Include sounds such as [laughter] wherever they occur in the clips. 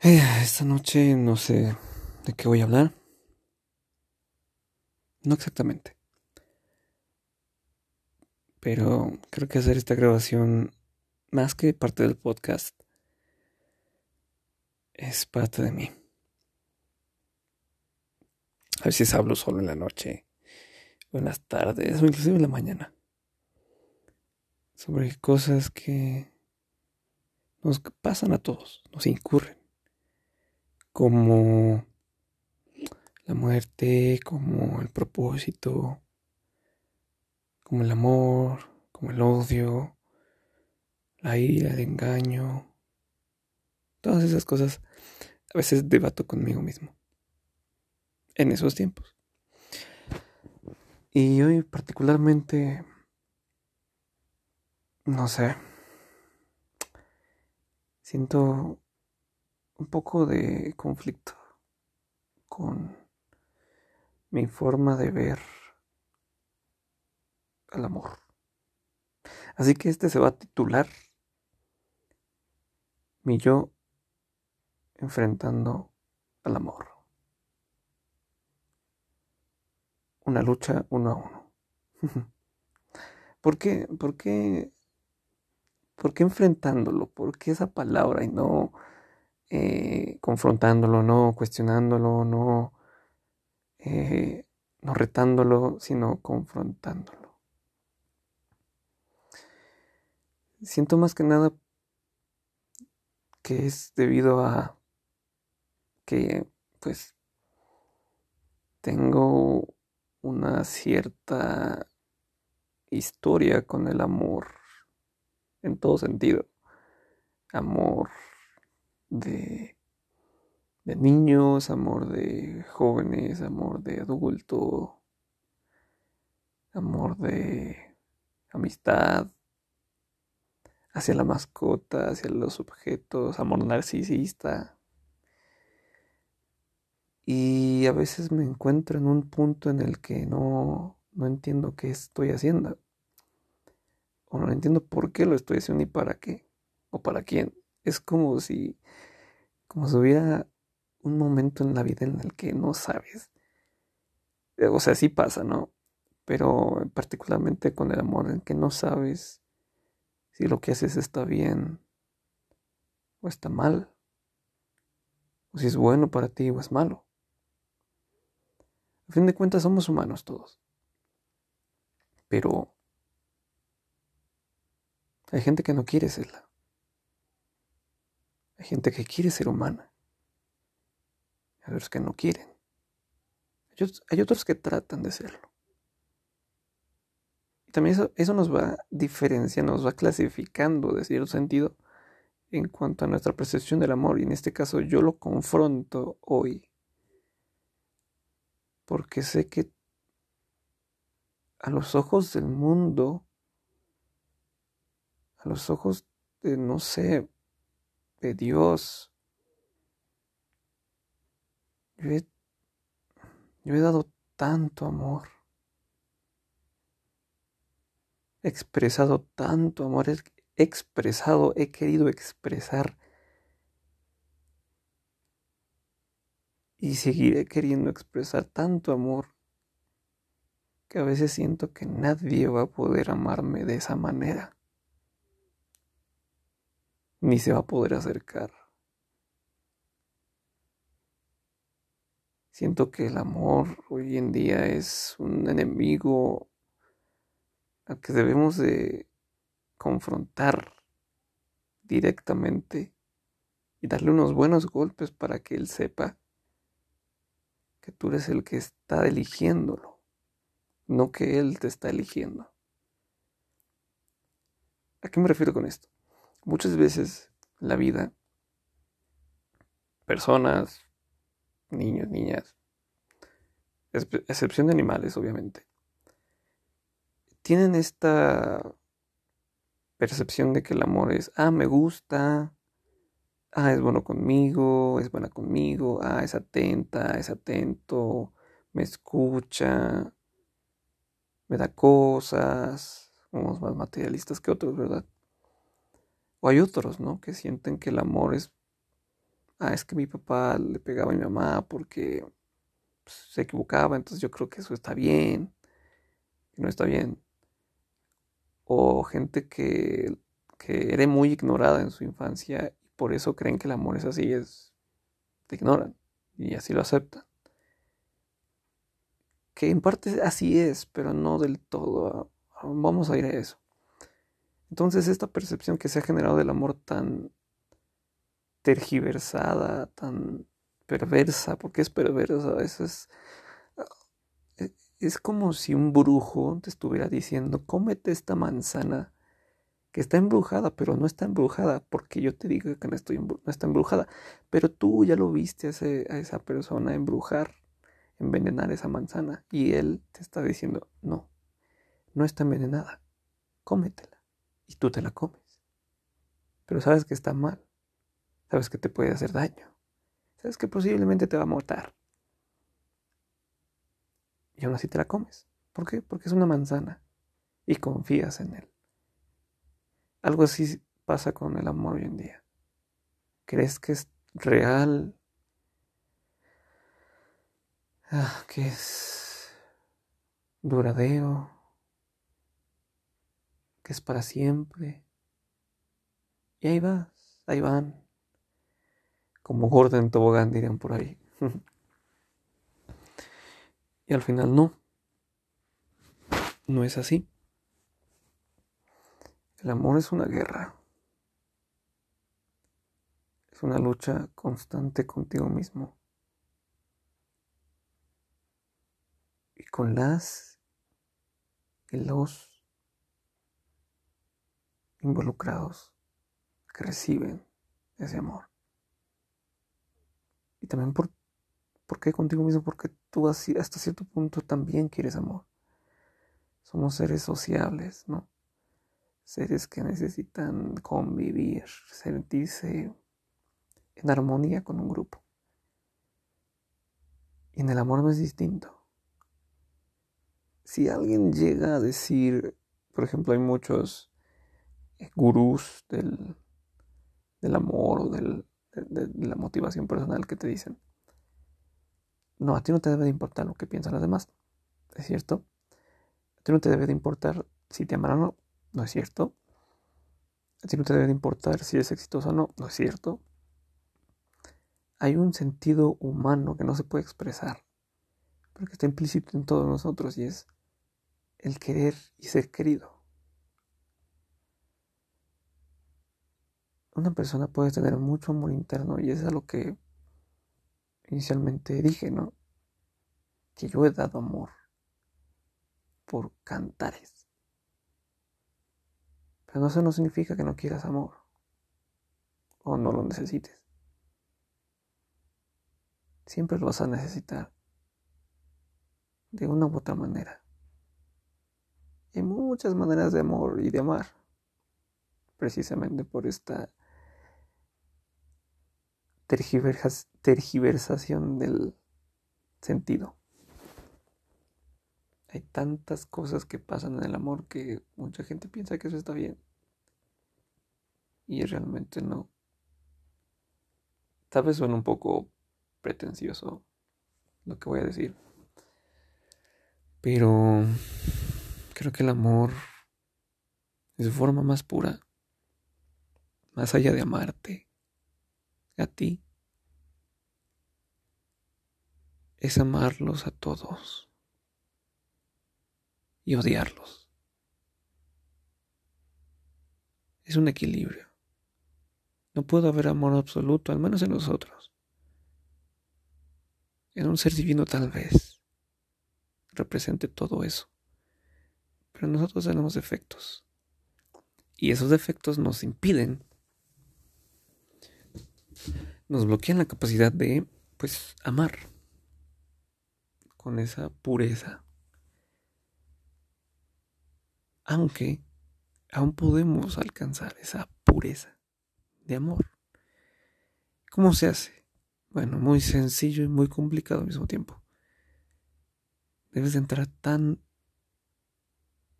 Esta noche no sé de qué voy a hablar. No exactamente. Pero creo que hacer esta grabación, más que parte del podcast, es parte de mí. A veces hablo solo en la noche, buenas tardes, o inclusive en la mañana. Sobre cosas que nos pasan a todos, nos incurren como la muerte, como el propósito, como el amor, como el odio, la ira, el engaño, todas esas cosas a veces debato conmigo mismo en esos tiempos. Y hoy particularmente, no sé, siento un poco de conflicto con mi forma de ver al amor. Así que este se va a titular Mi yo enfrentando al amor. Una lucha uno a uno. [laughs] ¿Por qué? ¿Por qué? ¿Por qué enfrentándolo? ¿Por qué esa palabra y no eh, confrontándolo, no cuestionándolo, no, eh, no retándolo, sino confrontándolo. Siento más que nada que es debido a que pues tengo una cierta historia con el amor en todo sentido. Amor de, de niños, amor de jóvenes, amor de adulto, amor de amistad, hacia la mascota, hacia los objetos, amor narcisista. Y a veces me encuentro en un punto en el que no, no entiendo qué estoy haciendo. O no entiendo por qué lo estoy haciendo ni para qué. O para quién. Es como si, como si hubiera un momento en la vida en el que no sabes. O sea, sí pasa, ¿no? Pero particularmente con el amor, en que no sabes si lo que haces está bien o está mal. O si es bueno para ti o es malo. A fin de cuentas somos humanos todos. Pero hay gente que no quiere serla. Hay gente que quiere ser humana. Hay otros que no quieren. Hay otros que tratan de serlo. Y también eso, eso nos va diferenciando, nos va clasificando de cierto sentido en cuanto a nuestra percepción del amor. Y en este caso yo lo confronto hoy. Porque sé que a los ojos del mundo, a los ojos de, no sé, de Dios. Yo he, dado tanto amor. He expresado tanto amor. Expresado, he querido expresar. Y seguiré queriendo expresar tanto amor que a veces siento que nadie va a poder amarme de esa manera ni se va a poder acercar. Siento que el amor hoy en día es un enemigo al que debemos de confrontar directamente y darle unos buenos golpes para que él sepa que tú eres el que está eligiéndolo, no que él te está eligiendo. ¿A qué me refiero con esto? Muchas veces la vida, personas, niños, niñas, excepción de animales, obviamente, tienen esta percepción de que el amor es, ah, me gusta, ah, es bueno conmigo, es buena conmigo, ah, es atenta, es atento, me escucha, me da cosas, somos más materialistas que otros, ¿verdad? O hay otros, ¿no? Que sienten que el amor es ah, es que mi papá le pegaba a mi mamá porque pues, se equivocaba, entonces yo creo que eso está bien, no está bien. O gente que, que era muy ignorada en su infancia y por eso creen que el amor es así, es, te ignoran y así lo aceptan. Que en parte así es, pero no del todo. Vamos a ir a eso. Entonces esta percepción que se ha generado del amor tan tergiversada, tan perversa, porque es perversa, eso es, eh, es como si un brujo te estuviera diciendo, cómete esta manzana que está embrujada, pero no está embrujada, porque yo te digo que no, está embrujada, pero tú ya lo viste a esa persona embrujar, envenenar esa manzana, y él te está diciendo, no, no está envenenada, cómetela, y tú te la comes, pero sabes que está mal, sabes que te puede hacer daño, sabes que posiblemente te va a matar. Y aún así te la comes. ¿Por qué? Porque es una manzana y confías en él. Algo así pasa con el amor hoy en día. ¿Crees que es real? Ah, que es duradero, que es para siempre. Y ahí vas, ahí van, como gorda en tobogán, dirían por ahí. [laughs] y al final no. No es así. El amor es una guerra. Es una lucha constante contigo mismo. Y con las y los involucrados que reciben ese amor. Y también por, ¿por qué contigo mismo? Porque tú hasta cierto punto también quieres amor. Somos seres sociables, ¿no? Seres que necesitan convivir, sentirse en armonía con un grupo. Y en el amor no es distinto. Si alguien llega a decir, por ejemplo, hay muchos gurús del, del amor o del, de, la motivación personal que te dicen. No, a ti no te debe de importar lo que piensan los demás. ¿Es cierto? A ti no te debe de importar si te aman o no. ¿No es cierto? A ti no te debe de importar si es exitoso o no. ¿No es cierto? Hay un sentido humano que no se puede expresar, pero que está implícito en todos nosotros y es el querer y ser querido. Una persona puede tener mucho amor interno y es lo que inicialmente dije, ¿no? Que yo he dado amor por cantares. Pero eso no significa que no quieras amor o no lo necesites. Siempre lo vas a necesitar de una u otra manera. Hay muchas maneras de amor y de amar, precisamente por esta tergiversación del sentido. Hay tantas cosas que pasan en el amor que mucha gente piensa que eso está bien. Y realmente no. Tal vez suene un poco pretencioso lo que voy a decir. Pero creo que el amor, de su forma más pura, más allá de amarte, a ti es amarlos a todos y odiarlos. Es un equilibrio. No puede haber amor absoluto, al menos en nosotros. En un ser divino tal vez represente todo eso. Pero nosotros tenemos defectos. Y esos defectos nos impiden nos bloquean la capacidad de, pues, amar con esa pureza. Aunque aún podemos alcanzar esa pureza de amor. ¿Cómo se hace? Bueno, muy sencillo y muy complicado al mismo tiempo. Debes de entrar tan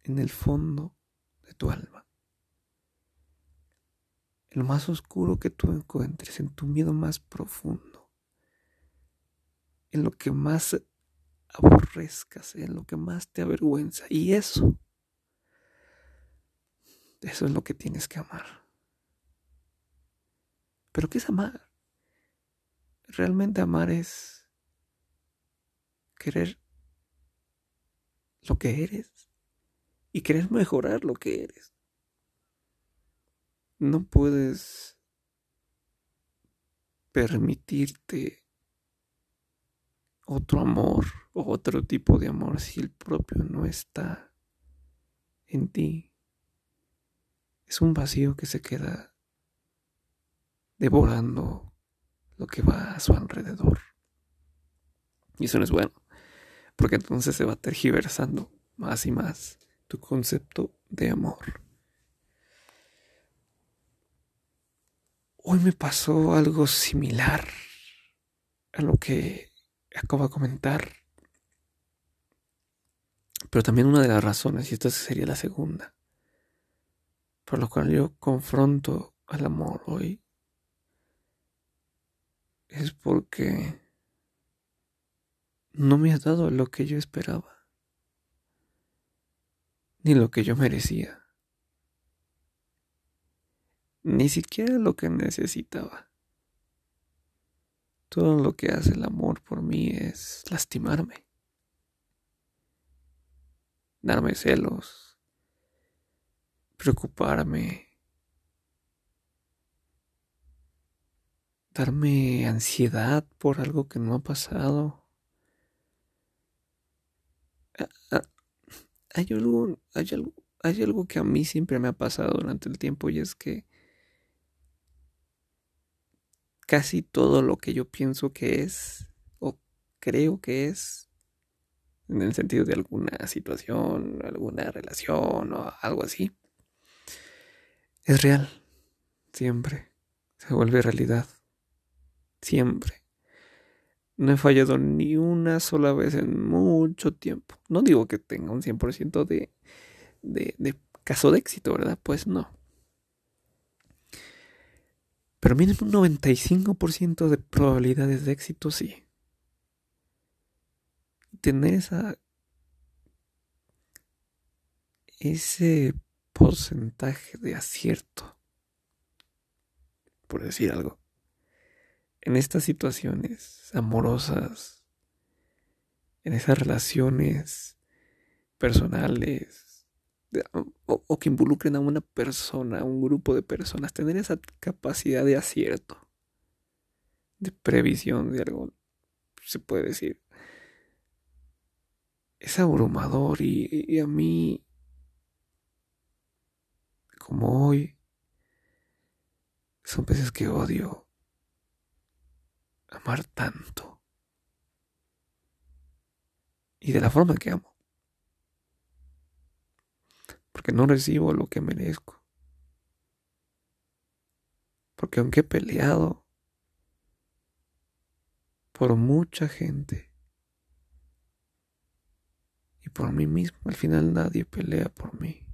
en el fondo de tu alma en lo más oscuro que tú encuentres, en tu miedo más profundo, en lo que más aborrezcas, en lo que más te avergüenza. Y eso, eso es lo que tienes que amar. Pero ¿qué es amar? Realmente amar es querer lo que eres y querer mejorar lo que eres. No puedes permitirte otro amor o otro tipo de amor si el propio no está en ti. Es un vacío que se queda devorando lo que va a su alrededor. Y eso no es bueno, porque entonces se va tergiversando más y más tu concepto de amor. Hoy me pasó algo similar a lo que acabo de comentar. Pero también una de las razones, y esta sería la segunda, por lo cual yo confronto al amor hoy, es porque no me ha dado lo que yo esperaba, ni lo que yo merecía, ni siquiera lo que necesitaba. Todo lo que hace el amor por mí es lastimarme, darme celos, preocuparme, darme ansiedad por algo que no ha pasado. Ah, ah, hay algo, hay algo, hay algo que a mí siempre me ha pasado durante el tiempo y es que casi todo lo que yo pienso que es o creo que es en el sentido de alguna situación, alguna relación o algo así, es real. Siempre se vuelve realidad. Siempre. No he fallado ni una sola vez en mucho tiempo. No digo que tenga un 100% de, de, de caso de éxito, ¿verdad? Pues no. Pero mínimo un 95% de probabilidades de éxito sí. Tener esa. ese porcentaje de acierto. Por decir algo. En estas situaciones amorosas. En esas relaciones personales o, que involucren a una persona, a un grupo de personas, tener esa capacidad de acierto, de previsión de algo, se puede decir, es abrumador y, a mí, como hoy, son veces que odio amar tanto. Y de la forma que amo no recibo lo que merezco. Porque aunque he peleado por mucha gente y por mí mismo, al final nadie pelea por mí.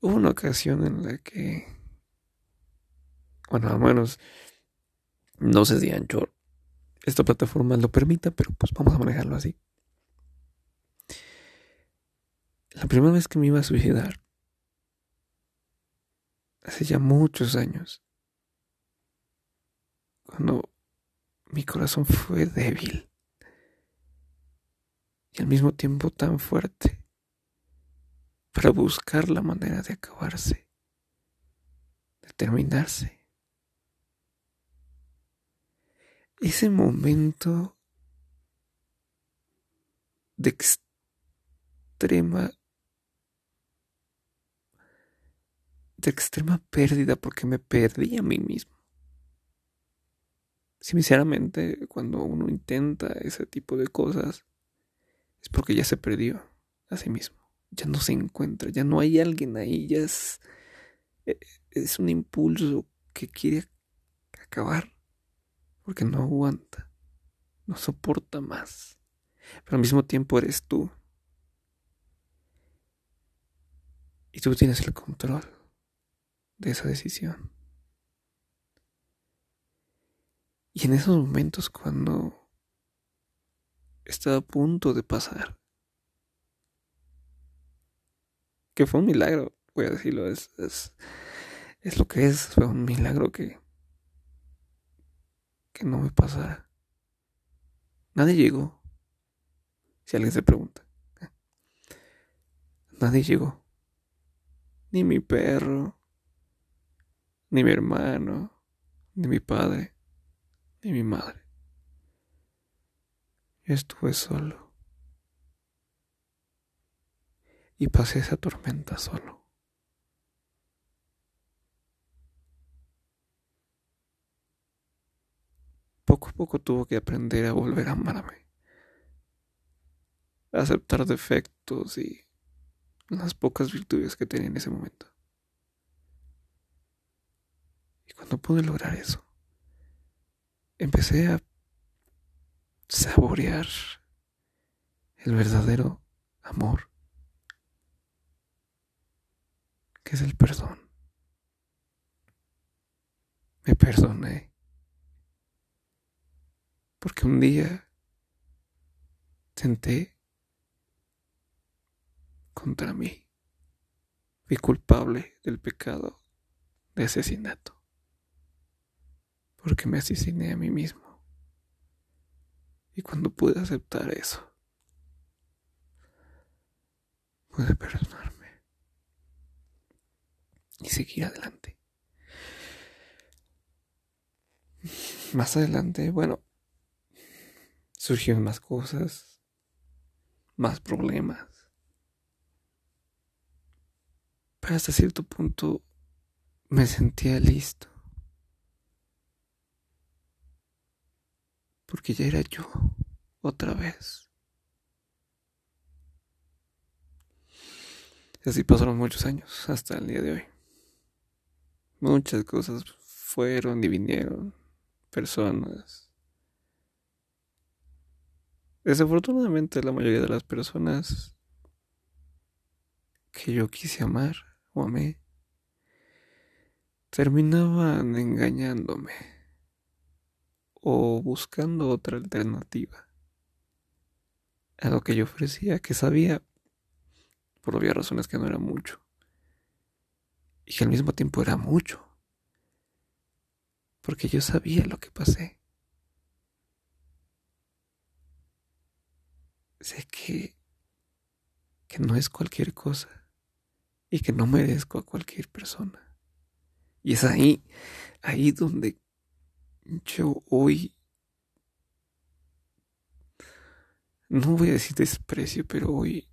Hubo una ocasión en la que, bueno, al menos, no sé si Anchor, esta plataforma lo permita, pero pues vamos a manejarlo así. La primera vez que me iba a suicidar, hace ya muchos años, cuando mi corazón fue débil y al mismo tiempo tan fuerte para buscar la manera de acabarse, de terminarse. Ese momento de extrema extrema pérdida porque me perdí a mí mismo. Sinceramente, cuando uno intenta ese tipo de cosas, es porque ya se perdió a sí mismo. Ya no se encuentra, ya no hay alguien ahí, ya es, e, es un impulso que quiere acabar porque no aguanta, no soporta más. Pero al mismo tiempo eres tú Y tú tienes el control de esa decisión. Y en esos momentos cuando estaba a punto de pasar, que fue un milagro, voy a decirlo, es, es, lo que es, fue un milagro que, que no me pasara. Nadie llegó, si alguien se pregunta. Nadie llegó. Ni mi perro, ni mi hermano, ni mi padre, ni mi madre. Yo estuve solo. Y pasé esa tormenta solo. Poco a poco tuvo que aprender a volver a amarme. A aceptar defectos y las pocas virtudes que tenía en ese momento. Y cuando pude lograr eso, empecé a saborear el verdadero amor, que es el perdón. Me perdoné, porque un día senté contra mí. Fui culpable del pecado de asesinato, porque me asesiné a mí mismo. Y cuando pude aceptar eso, pude perdonarme y seguir adelante. Más adelante, bueno, surgieron más cosas, más problemas. Pero hasta cierto punto me sentía listo. Porque ya era yo otra vez. Así pasaron muchos años hasta el día de hoy. Muchas cosas fueron y vinieron. Personas. Desafortunadamente la mayoría de las personas que yo quise amar o amé, terminaban engañándome o buscando otra alternativa a lo que yo ofrecía, que sabía, por obvias razones, que no era mucho y que al mismo tiempo era mucho, porque yo sabía lo que pasé. Sé que, que no es cualquier cosa y que no merezco a cualquier persona. Y es ahí, ahí donde yo hoy, no voy a decir desprecio, pero hoy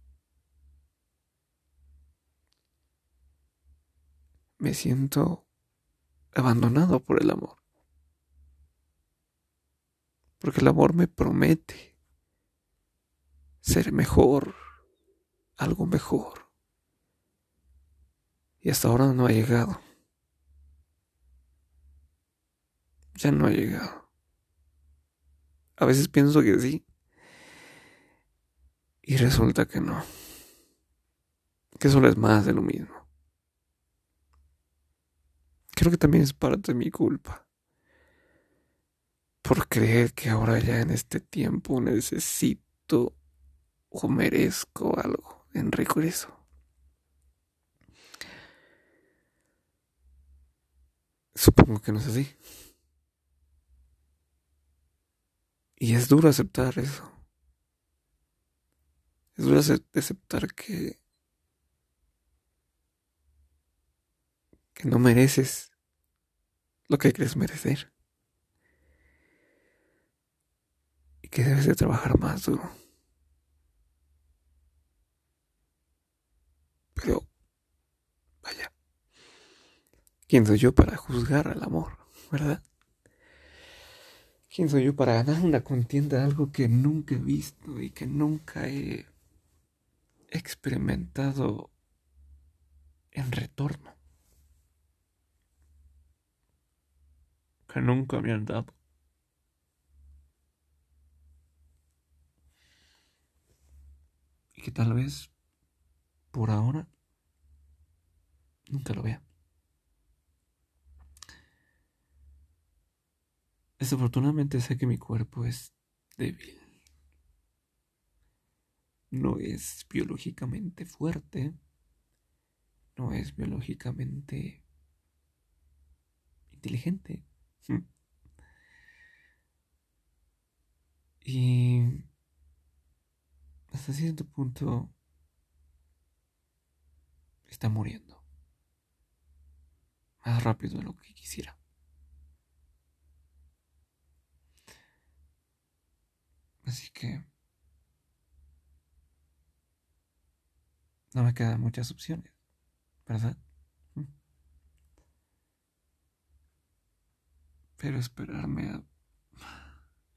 me siento abandonado por el amor. Porque el amor me promete ser mejor, algo mejor y hasta ahora no ha llegado. Ya no ha llegado. A veces pienso que sí. Y resulta que no. Que solo es más de lo mismo. Creo que también es parte de mi culpa. Por creer que ahora ya en este tiempo necesito o merezco algo en regreso. Supongo que no es así. Y es duro aceptar eso. Es duro aceptar que que no mereces lo que crees merecer. Y que debes de trabajar más duro. Pero, vaya. ¿Quién soy yo para juzgar al amor, verdad? ¿Quién soy yo para ganar una contienda de algo que nunca he visto y que nunca he experimentado en retorno? Que nunca me han dado. Y que tal vez por ahora nunca lo vea. Desafortunadamente sé que mi cuerpo es débil. No es biológicamente fuerte. No es biológicamente inteligente. Y hasta cierto punto está muriendo. Más rápido de lo que quisiera. Así que no me quedan muchas opciones, ¿verdad? Pero esperarme a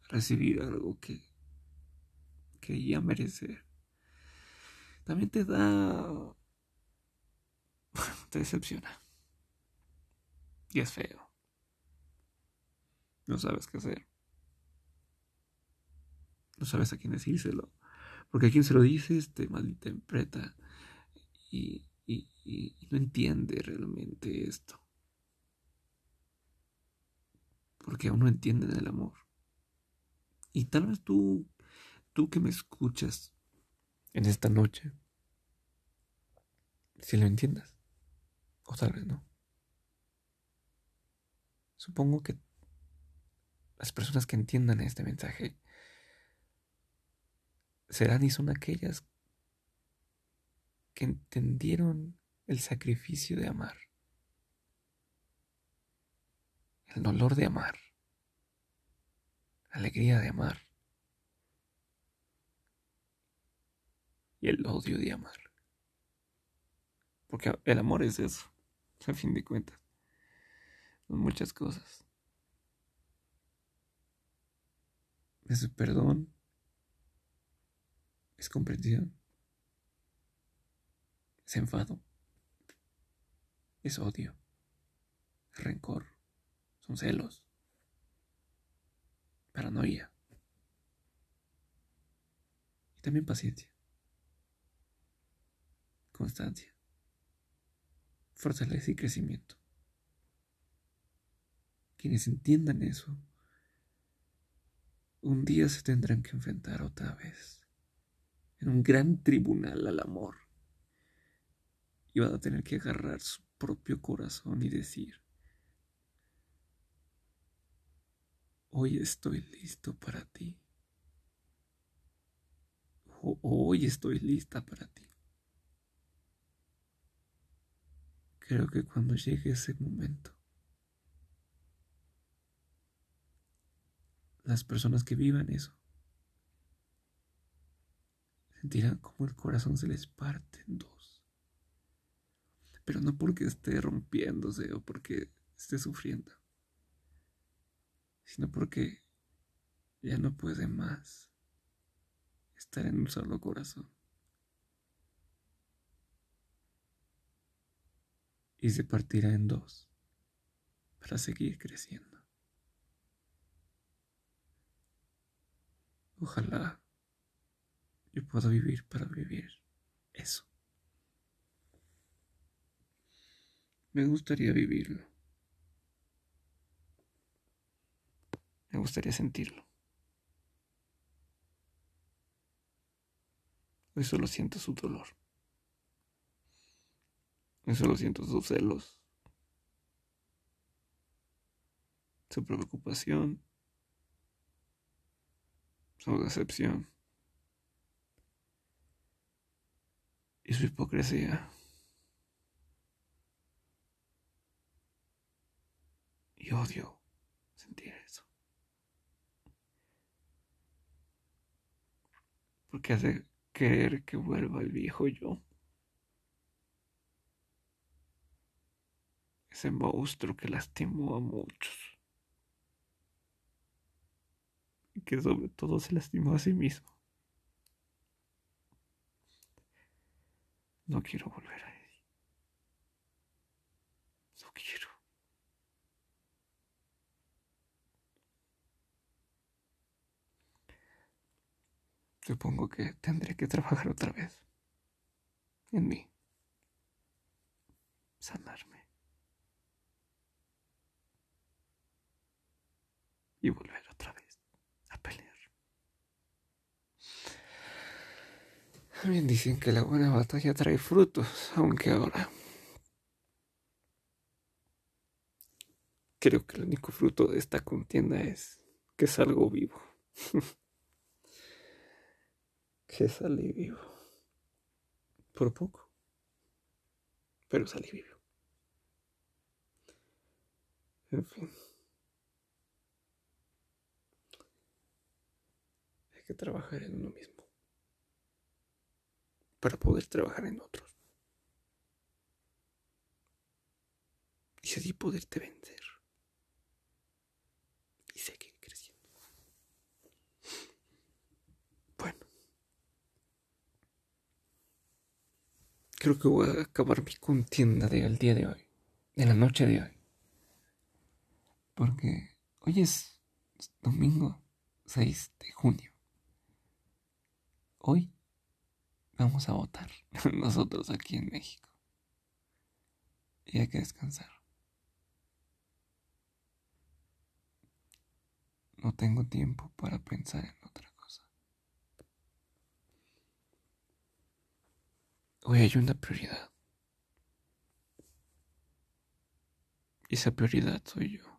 recibir algo que, que ya merece también te da... [laughs] te decepciona. Y es feo. No sabes qué hacer. No sabes a quién decírselo. Porque a quien se lo dices te malinterpreta y, y, y, no entiende realmente esto. Porque aún no entienden el amor. Y tal vez tú, tú que me escuchas en esta noche, si lo entiendas. O tal vez no. Supongo que las personas que entiendan este mensaje serán y son aquellas que entendieron el sacrificio de amar, el dolor de amar, la alegría de amar y el odio de amar. Porque el amor es eso, a fin de cuentas. Son muchas cosas. Es perdón, es comprensión, es enfado, es odio, es rencor, son celos, paranoia. Y también paciencia, constancia, fortaleza y crecimiento. Quienes entiendan eso, un día se tendrán que enfrentar otra vez en un gran tribunal al amor. Y van a tener que agarrar su propio corazón y decir, hoy estoy listo para ti. Hoy estoy lista para ti. Creo que cuando llegue ese momento, las personas que vivan eso sentirán como el corazón se les parte en dos. Pero no porque esté rompiéndose o porque esté sufriendo, sino porque ya no puede más estar en un solo corazón. Y se partirá en dos para seguir creciendo. Ojalá yo puedo vivir para vivir eso. Me gustaría vivirlo. Me gustaría sentirlo. Hoy solo siento su dolor. Hoy solo siento sus celos. Su preocupación. Su decepción. Su hipocresía. Y odio sentir eso. Porque hace querer que vuelva el viejo yo. Ese monstruo que lastimó a muchos. Y que sobre todo se lastimó a sí mismo. No quiero volver a Eddie. No quiero. Supongo que tendré que trabajar otra vez en mí. sanarme y volver otra vez a pelear. También dicen que la buena batalla trae frutos, aunque ahora creo que el único fruto de esta contienda es que salgo vivo. [laughs] que salí vivo. Por poco. Pero salí vivo. En fin. Hay que trabajar en uno mismo. Para poder trabajar en otros. Y así poderte vencer. Y seguir creciendo. Bueno. Creo que voy a acabar mi contienda del día de hoy. De la noche de hoy. Porque hoy es domingo 6 de junio. Hoy vamos a votar [laughs] nosotros aquí en México. Y hay que descansar. No tengo tiempo para pensar en otra cosa. Hoy hay una prioridad. Y esa prioridad soy yo.